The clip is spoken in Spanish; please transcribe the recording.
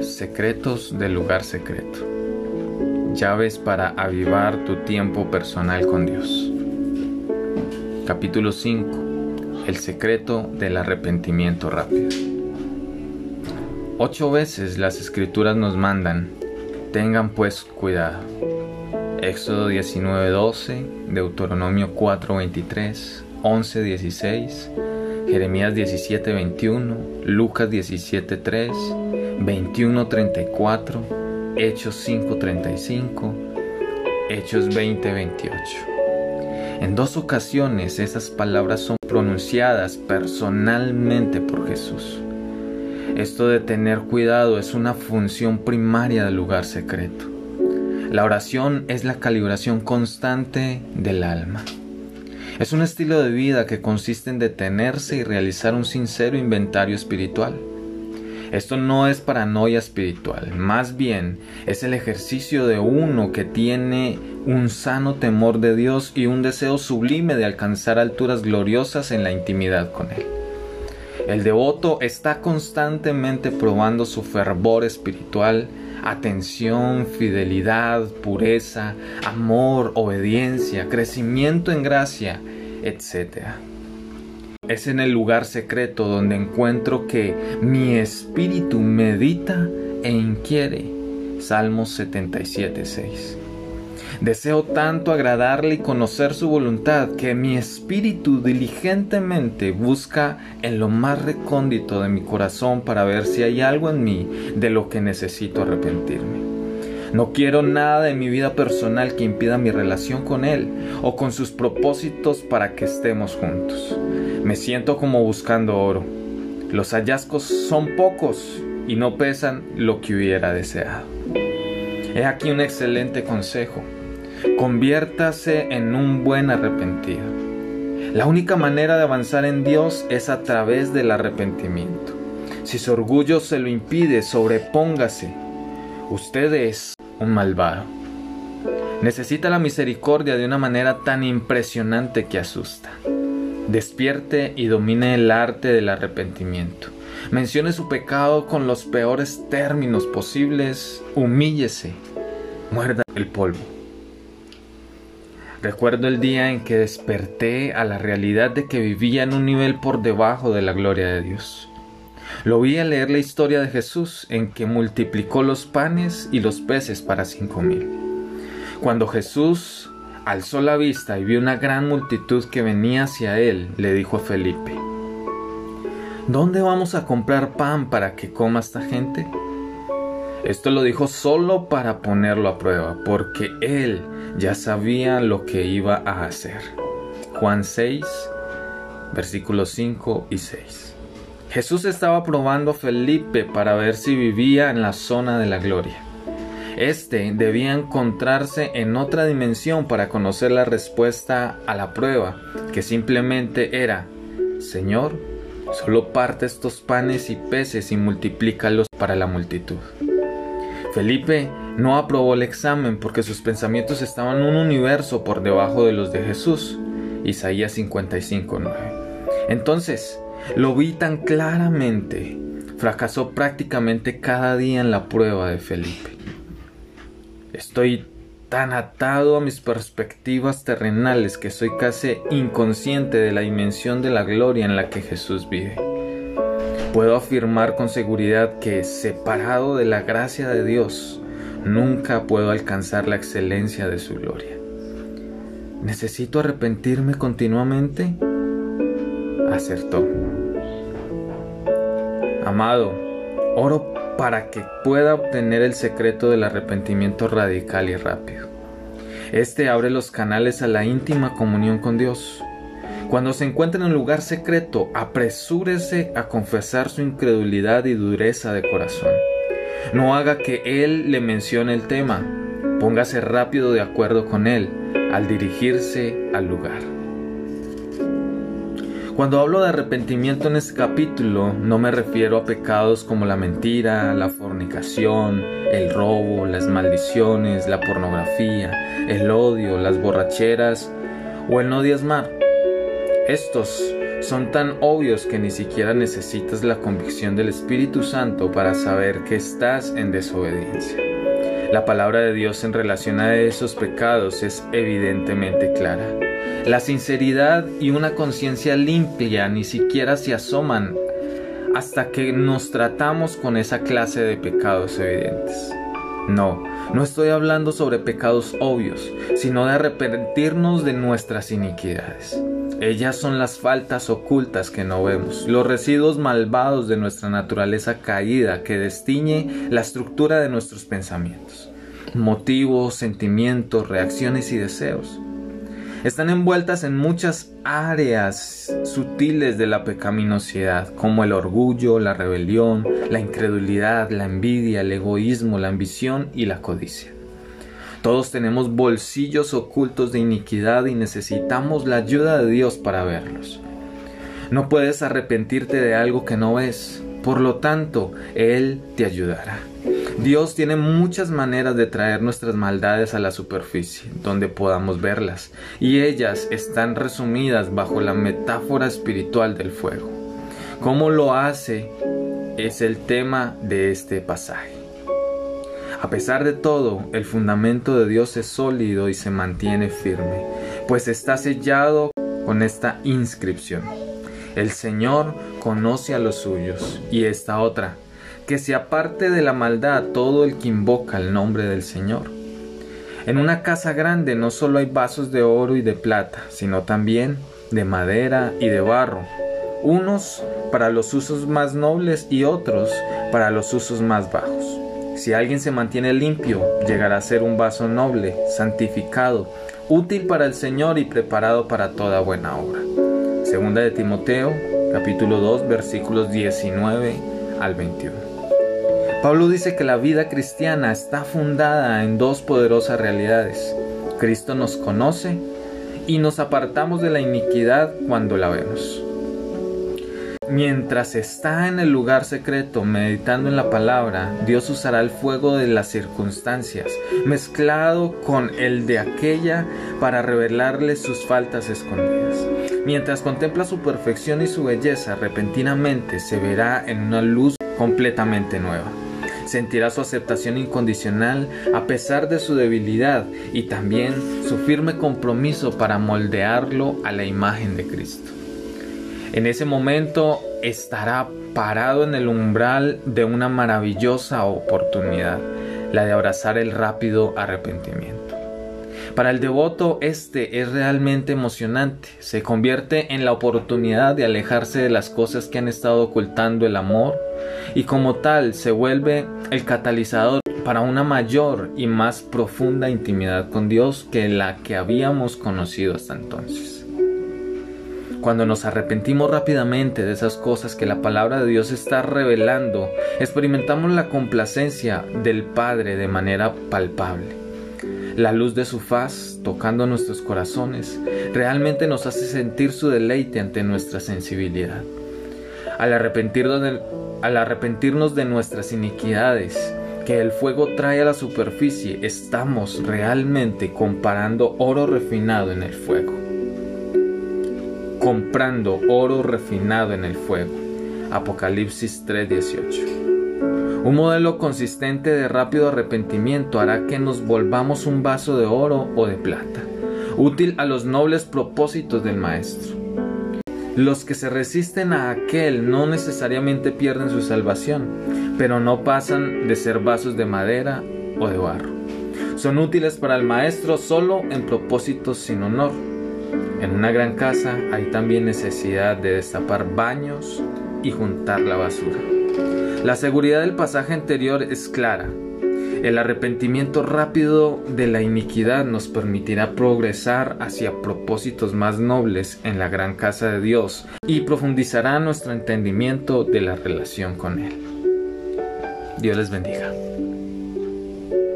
Secretos del lugar secreto. Llaves para avivar tu tiempo personal con Dios. Capítulo 5. El secreto del arrepentimiento rápido. Ocho veces las escrituras nos mandan, tengan pues cuidado. Éxodo 19:12, Deuteronomio 4:23, 11:16, Jeremías 17:21, Lucas 17:3, 21:34, Hechos 5:35, Hechos 20:28. En dos ocasiones esas palabras son pronunciadas personalmente por Jesús. Esto de tener cuidado es una función primaria del lugar secreto. La oración es la calibración constante del alma. Es un estilo de vida que consiste en detenerse y realizar un sincero inventario espiritual. Esto no es paranoia espiritual, más bien es el ejercicio de uno que tiene un sano temor de Dios y un deseo sublime de alcanzar alturas gloriosas en la intimidad con Él. El devoto está constantemente probando su fervor espiritual, atención, fidelidad, pureza, amor, obediencia, crecimiento en gracia, etc. Es en el lugar secreto donde encuentro que mi espíritu medita e inquiere. Salmos 77.6. Deseo tanto agradarle y conocer su voluntad que mi espíritu diligentemente busca en lo más recóndito de mi corazón para ver si hay algo en mí de lo que necesito arrepentirme. No quiero nada de mi vida personal que impida mi relación con Él o con sus propósitos para que estemos juntos. Me siento como buscando oro. Los hallazgos son pocos y no pesan lo que hubiera deseado. He aquí un excelente consejo. Conviértase en un buen arrepentido. La única manera de avanzar en Dios es a través del arrepentimiento. Si su orgullo se lo impide, sobrepóngase. Usted es un malvado. Necesita la misericordia de una manera tan impresionante que asusta. Despierte y domine el arte del arrepentimiento. Mencione su pecado con los peores términos posibles. Humíllese. Muerda el polvo. Recuerdo el día en que desperté a la realidad de que vivía en un nivel por debajo de la gloria de Dios. Lo vi leer la historia de Jesús en que multiplicó los panes y los peces para cinco mil. Cuando Jesús alzó la vista y vio una gran multitud que venía hacia él, le dijo a Felipe, ¿Dónde vamos a comprar pan para que coma esta gente? Esto lo dijo solo para ponerlo a prueba, porque él ya sabía lo que iba a hacer. Juan 6, versículos 5 y 6. Jesús estaba probando a Felipe para ver si vivía en la zona de la gloria. Este debía encontrarse en otra dimensión para conocer la respuesta a la prueba, que simplemente era, Señor, solo parte estos panes y peces y multiplícalos para la multitud. Felipe no aprobó el examen porque sus pensamientos estaban un universo por debajo de los de Jesús. Isaías 55:9. Entonces, lo vi tan claramente. Fracasó prácticamente cada día en la prueba de Felipe. Estoy tan atado a mis perspectivas terrenales que soy casi inconsciente de la dimensión de la gloria en la que Jesús vive. Puedo afirmar con seguridad que, separado de la gracia de Dios, nunca puedo alcanzar la excelencia de su gloria. ¿Necesito arrepentirme continuamente? Acertó. Amado, oro para que pueda obtener el secreto del arrepentimiento radical y rápido. Este abre los canales a la íntima comunión con Dios cuando se encuentre en un lugar secreto, apresúrese a confesar su incredulidad y dureza de corazón. No haga que Él le mencione el tema. Póngase rápido de acuerdo con Él al dirigirse al lugar. Cuando hablo de arrepentimiento en este capítulo, no me refiero a pecados como la mentira, la fornicación, el robo, las maldiciones, la pornografía, el odio, las borracheras o el no diezmar. Estos son tan obvios que ni siquiera necesitas la convicción del Espíritu Santo para saber que estás en desobediencia. La palabra de Dios en relación a esos pecados es evidentemente clara. La sinceridad y una conciencia limpia ni siquiera se asoman hasta que nos tratamos con esa clase de pecados evidentes. No, no estoy hablando sobre pecados obvios, sino de arrepentirnos de nuestras iniquidades. Ellas son las faltas ocultas que no vemos, los residuos malvados de nuestra naturaleza caída que destiñe la estructura de nuestros pensamientos, motivos, sentimientos, reacciones y deseos. Están envueltas en muchas áreas sutiles de la pecaminosidad, como el orgullo, la rebelión, la incredulidad, la envidia, el egoísmo, la ambición y la codicia. Todos tenemos bolsillos ocultos de iniquidad y necesitamos la ayuda de Dios para verlos. No puedes arrepentirte de algo que no ves, por lo tanto, Él te ayudará. Dios tiene muchas maneras de traer nuestras maldades a la superficie, donde podamos verlas, y ellas están resumidas bajo la metáfora espiritual del fuego. ¿Cómo lo hace? Es el tema de este pasaje. A pesar de todo, el fundamento de Dios es sólido y se mantiene firme, pues está sellado con esta inscripción. El Señor conoce a los suyos. Y esta otra, que se aparte de la maldad todo el que invoca el nombre del Señor. En una casa grande no solo hay vasos de oro y de plata, sino también de madera y de barro, unos para los usos más nobles y otros para los usos más bajos. Si alguien se mantiene limpio, llegará a ser un vaso noble, santificado, útil para el Señor y preparado para toda buena obra. Segunda de Timoteo, capítulo 2, versículos 19 al 21. Pablo dice que la vida cristiana está fundada en dos poderosas realidades. Cristo nos conoce y nos apartamos de la iniquidad cuando la vemos. Mientras está en el lugar secreto meditando en la palabra, Dios usará el fuego de las circunstancias, mezclado con el de aquella, para revelarle sus faltas escondidas. Mientras contempla su perfección y su belleza, repentinamente se verá en una luz completamente nueva. Sentirá su aceptación incondicional a pesar de su debilidad y también su firme compromiso para moldearlo a la imagen de Cristo. En ese momento estará parado en el umbral de una maravillosa oportunidad, la de abrazar el rápido arrepentimiento. Para el devoto este es realmente emocionante, se convierte en la oportunidad de alejarse de las cosas que han estado ocultando el amor y como tal se vuelve el catalizador para una mayor y más profunda intimidad con Dios que la que habíamos conocido hasta entonces. Cuando nos arrepentimos rápidamente de esas cosas que la palabra de Dios está revelando, experimentamos la complacencia del Padre de manera palpable. La luz de su faz, tocando nuestros corazones, realmente nos hace sentir su deleite ante nuestra sensibilidad. Al arrepentirnos de, nuestras iniquidades, que el fuego trae a la superficie, estamos realmente comparando oro refinado en el fuego comprando oro refinado en el fuego. Apocalipsis 3:18. Un modelo consistente de rápido arrepentimiento hará que nos volvamos un vaso de oro o de plata, útil a los nobles propósitos del Maestro. Los que se resisten a aquel no necesariamente pierden su salvación, pero no pasan de ser vasos de madera o de barro. Son útiles para el Maestro solo en propósitos sin honor en una gran casa hay también necesidad de destapar baños y juntar la basura. La seguridad del pasaje anterior es clara. El arrepentimiento rápido de la iniquidad nos permitirá progresar hacia propósitos más nobles en la gran casa de Dios y profundizará nuestro entendimiento de la relación con Él. Dios les bendiga.